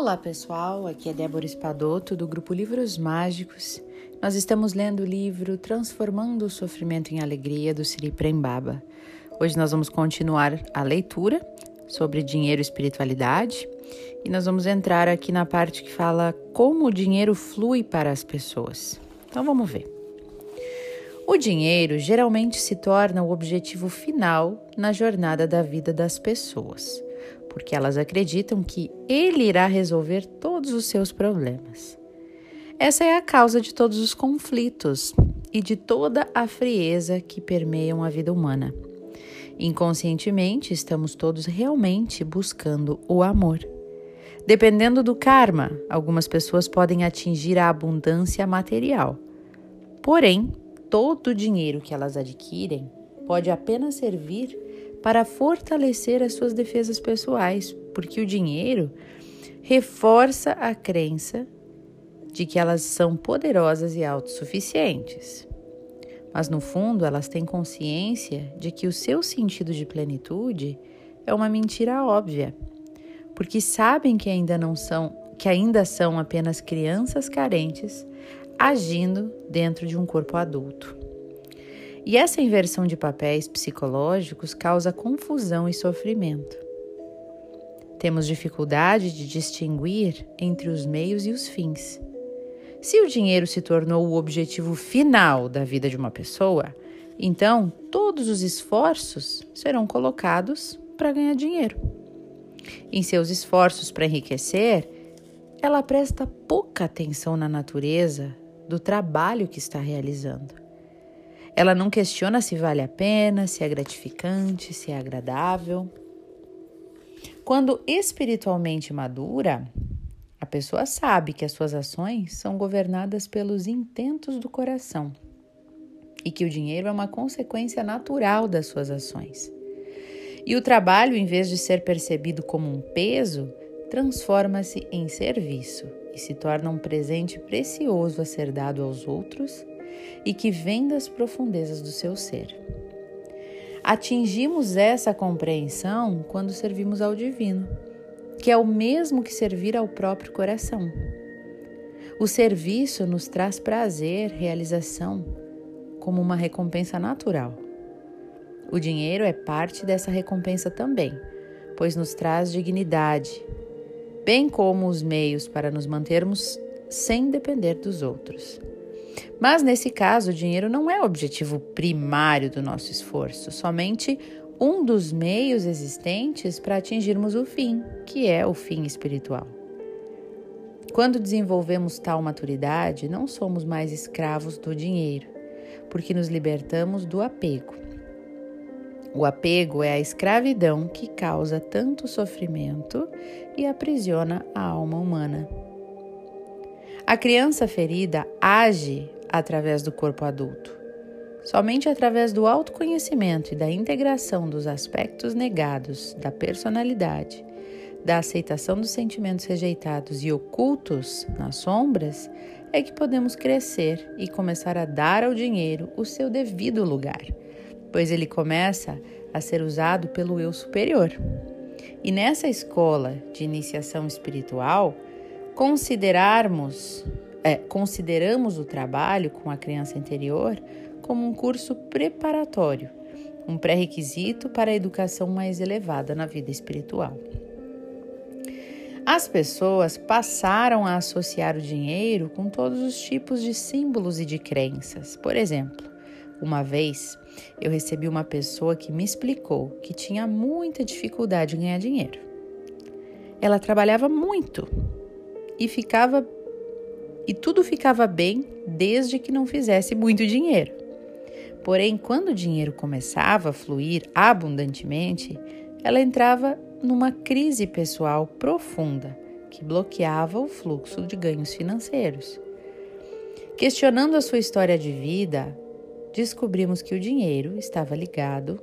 Olá pessoal, aqui é Débora Espadoto do grupo Livros Mágicos. Nós estamos lendo o livro Transformando o Sofrimento em Alegria do Siri Prembaba. Hoje nós vamos continuar a leitura sobre dinheiro e espiritualidade e nós vamos entrar aqui na parte que fala como o dinheiro flui para as pessoas. Então vamos ver. O dinheiro geralmente se torna o objetivo final na jornada da vida das pessoas porque elas acreditam que ele irá resolver todos os seus problemas. Essa é a causa de todos os conflitos e de toda a frieza que permeiam a vida humana. Inconscientemente, estamos todos realmente buscando o amor. Dependendo do karma, algumas pessoas podem atingir a abundância material. Porém, todo o dinheiro que elas adquirem pode apenas servir para fortalecer as suas defesas pessoais, porque o dinheiro reforça a crença de que elas são poderosas e autossuficientes. Mas no fundo, elas têm consciência de que o seu sentido de plenitude é uma mentira óbvia, porque sabem que ainda não são, que ainda são apenas crianças carentes agindo dentro de um corpo adulto. E essa inversão de papéis psicológicos causa confusão e sofrimento. Temos dificuldade de distinguir entre os meios e os fins. Se o dinheiro se tornou o objetivo final da vida de uma pessoa, então todos os esforços serão colocados para ganhar dinheiro. Em seus esforços para enriquecer, ela presta pouca atenção na natureza do trabalho que está realizando. Ela não questiona se vale a pena, se é gratificante, se é agradável. Quando espiritualmente madura, a pessoa sabe que as suas ações são governadas pelos intentos do coração e que o dinheiro é uma consequência natural das suas ações. E o trabalho, em vez de ser percebido como um peso, transforma-se em serviço e se torna um presente precioso a ser dado aos outros e que vem das profundezas do seu ser. Atingimos essa compreensão quando servimos ao Divino, que é o mesmo que servir ao próprio coração. O serviço nos traz prazer, realização, como uma recompensa natural. O dinheiro é parte dessa recompensa também, pois nos traz dignidade, bem como os meios para nos mantermos sem depender dos outros. Mas nesse caso, o dinheiro não é o objetivo primário do nosso esforço, somente um dos meios existentes para atingirmos o fim, que é o fim espiritual. Quando desenvolvemos tal maturidade, não somos mais escravos do dinheiro, porque nos libertamos do apego. O apego é a escravidão que causa tanto sofrimento e aprisiona a alma humana. A criança ferida age através do corpo adulto. Somente através do autoconhecimento e da integração dos aspectos negados da personalidade, da aceitação dos sentimentos rejeitados e ocultos nas sombras, é que podemos crescer e começar a dar ao dinheiro o seu devido lugar, pois ele começa a ser usado pelo eu superior. E nessa escola de iniciação espiritual, considerarmos, é, consideramos o trabalho com a criança interior como um curso preparatório, um pré-requisito para a educação mais elevada na vida espiritual. As pessoas passaram a associar o dinheiro com todos os tipos de símbolos e de crenças. Por exemplo, uma vez eu recebi uma pessoa que me explicou que tinha muita dificuldade em ganhar dinheiro. Ela trabalhava muito e ficava e tudo ficava bem desde que não fizesse muito dinheiro. Porém, quando o dinheiro começava a fluir abundantemente, ela entrava numa crise pessoal profunda que bloqueava o fluxo de ganhos financeiros. Questionando a sua história de vida, descobrimos que o dinheiro estava ligado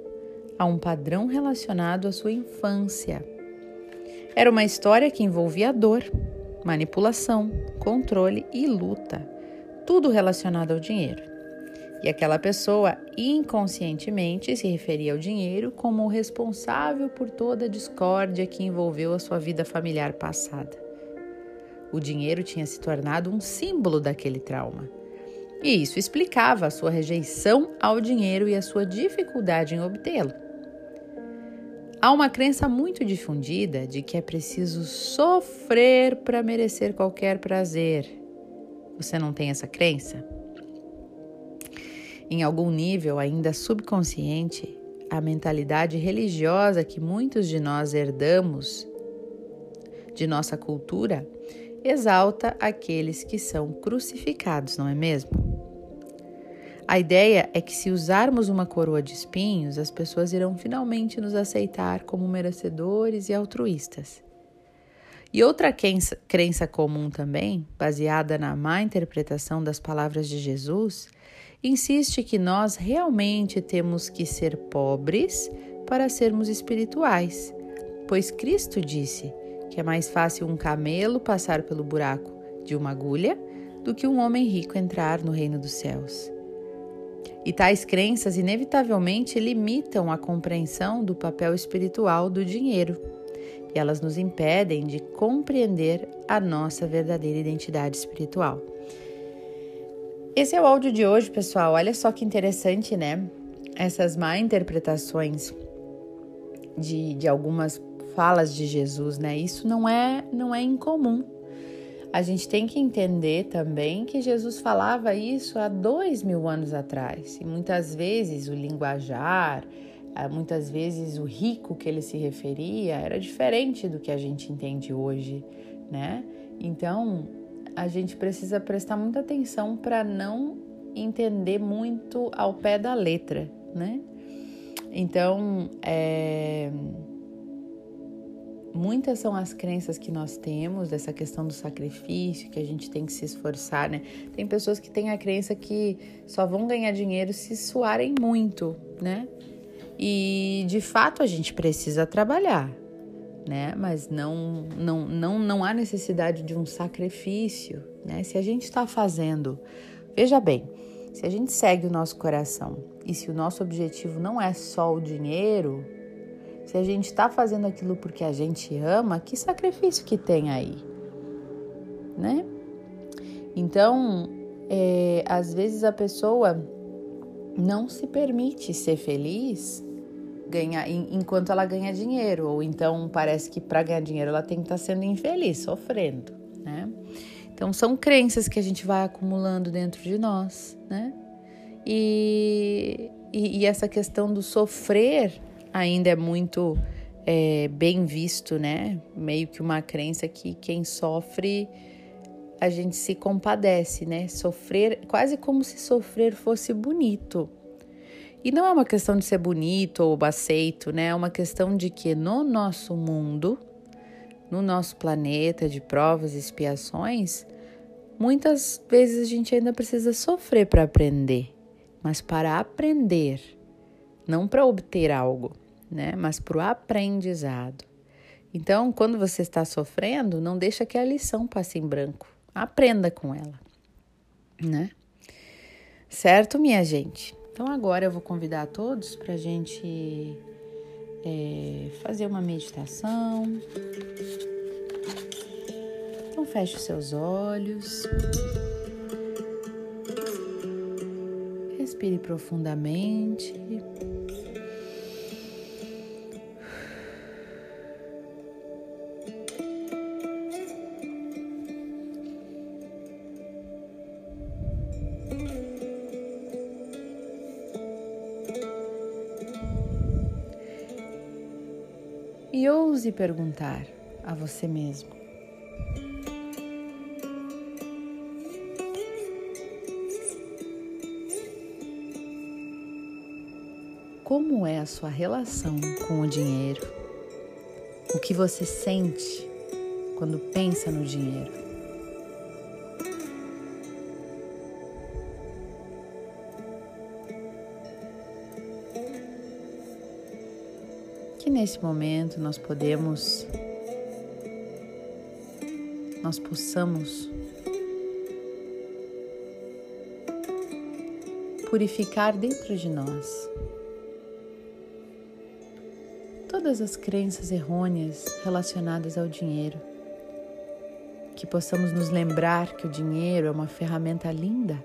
a um padrão relacionado à sua infância. Era uma história que envolvia dor, manipulação, controle e luta, tudo relacionado ao dinheiro. E aquela pessoa inconscientemente se referia ao dinheiro como o responsável por toda a discórdia que envolveu a sua vida familiar passada. O dinheiro tinha se tornado um símbolo daquele trauma. E isso explicava a sua rejeição ao dinheiro e a sua dificuldade em obtê-lo. Há uma crença muito difundida de que é preciso sofrer para merecer qualquer prazer. Você não tem essa crença? Em algum nível ainda subconsciente, a mentalidade religiosa que muitos de nós herdamos de nossa cultura exalta aqueles que são crucificados, não é mesmo? A ideia é que se usarmos uma coroa de espinhos, as pessoas irão finalmente nos aceitar como merecedores e altruístas. E outra crença, comum também, baseada na má interpretação das palavras de Jesus, insiste que nós realmente temos que ser pobres para sermos espirituais, pois Cristo disse que é mais fácil um camelo passar pelo buraco de uma agulha do que um homem rico entrar no reino dos céus. E tais crenças inevitavelmente limitam a compreensão do papel espiritual do dinheiro. E elas nos impedem de compreender a nossa verdadeira identidade espiritual. Esse é o áudio de hoje, pessoal. Olha só que interessante, né? Essas má interpretações de, de algumas falas de Jesus, né? Isso não é, não é incomum a gente tem que entender também que Jesus falava isso há dois mil anos atrás. E muitas vezes o linguajar, ah, muitas vezes o rico que ele se referia era diferente do que a gente entende hoje, né? Então a gente precisa prestar muita atenção para não entender muito ao pé da letra, né? Então, é Muitas são as crenças que nós temos dessa questão do sacrifício, que a gente tem que se esforçar, né? Tem pessoas que têm a crença que só vão ganhar dinheiro se suarem muito, né? E de fato a gente precisa trabalhar, né? Mas não, não, não, não há necessidade de um sacrifício, né? Se a gente está fazendo, veja bem, se a gente segue o nosso coração e se o nosso objetivo não é só o dinheiro, se a gente está fazendo aquilo porque a gente ama, que sacrifício que tem aí, né? Então, é, às vezes a pessoa não se permite ser feliz ganhar enquanto ela ganha dinheiro, ou então parece que para ganhar dinheiro ela tem que estar tá sendo infeliz, sofrendo, né? Então são crenças que a gente vai acumulando dentro de nós, né? E, e, e essa questão do sofrer ainda é muito é, bem visto, né? Meio que uma crença que quem sofre a gente se compadece, né? Sofrer, quase como se sofrer fosse bonito. E não é uma questão de ser bonito ou aceito, né? É uma questão de que no nosso mundo, no nosso planeta de provas e expiações, muitas vezes a gente ainda precisa sofrer para aprender. Mas para aprender, não para obter algo né? Mas para o aprendizado. Então, quando você está sofrendo, não deixa que a lição passe em branco. Aprenda com ela, né? Certo, minha gente? Então, agora eu vou convidar todos para a gente é, fazer uma meditação. Então, feche os seus olhos. Respire profundamente. E ouse perguntar a você mesmo: Como é a sua relação com o dinheiro? O que você sente quando pensa no dinheiro? Que nesse momento nós podemos, nós possamos purificar dentro de nós todas as crenças errôneas relacionadas ao dinheiro que possamos nos lembrar que o dinheiro é uma ferramenta linda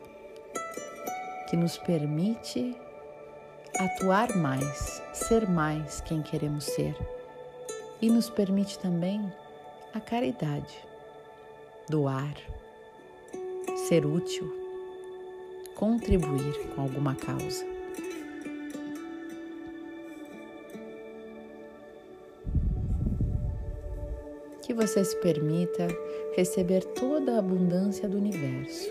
que nos permite atuar mais, ser mais quem queremos ser e nos permite também a caridade, doar, ser útil, contribuir com alguma causa. Que você se permita receber toda a abundância do universo.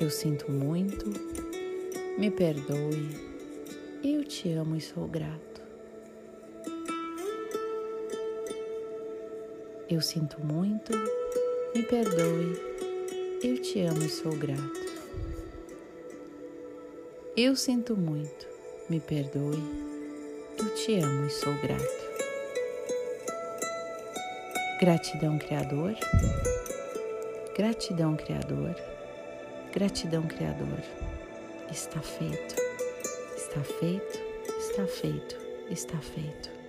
Eu sinto muito, me perdoe, eu te amo e sou grato. Eu sinto muito, me perdoe, eu te amo e sou grato. Eu sinto muito, me perdoe, eu te amo e sou grato. Gratidão, Criador. Gratidão, Criador. Gratidão, Criador. Está feito, está feito, está feito, está feito.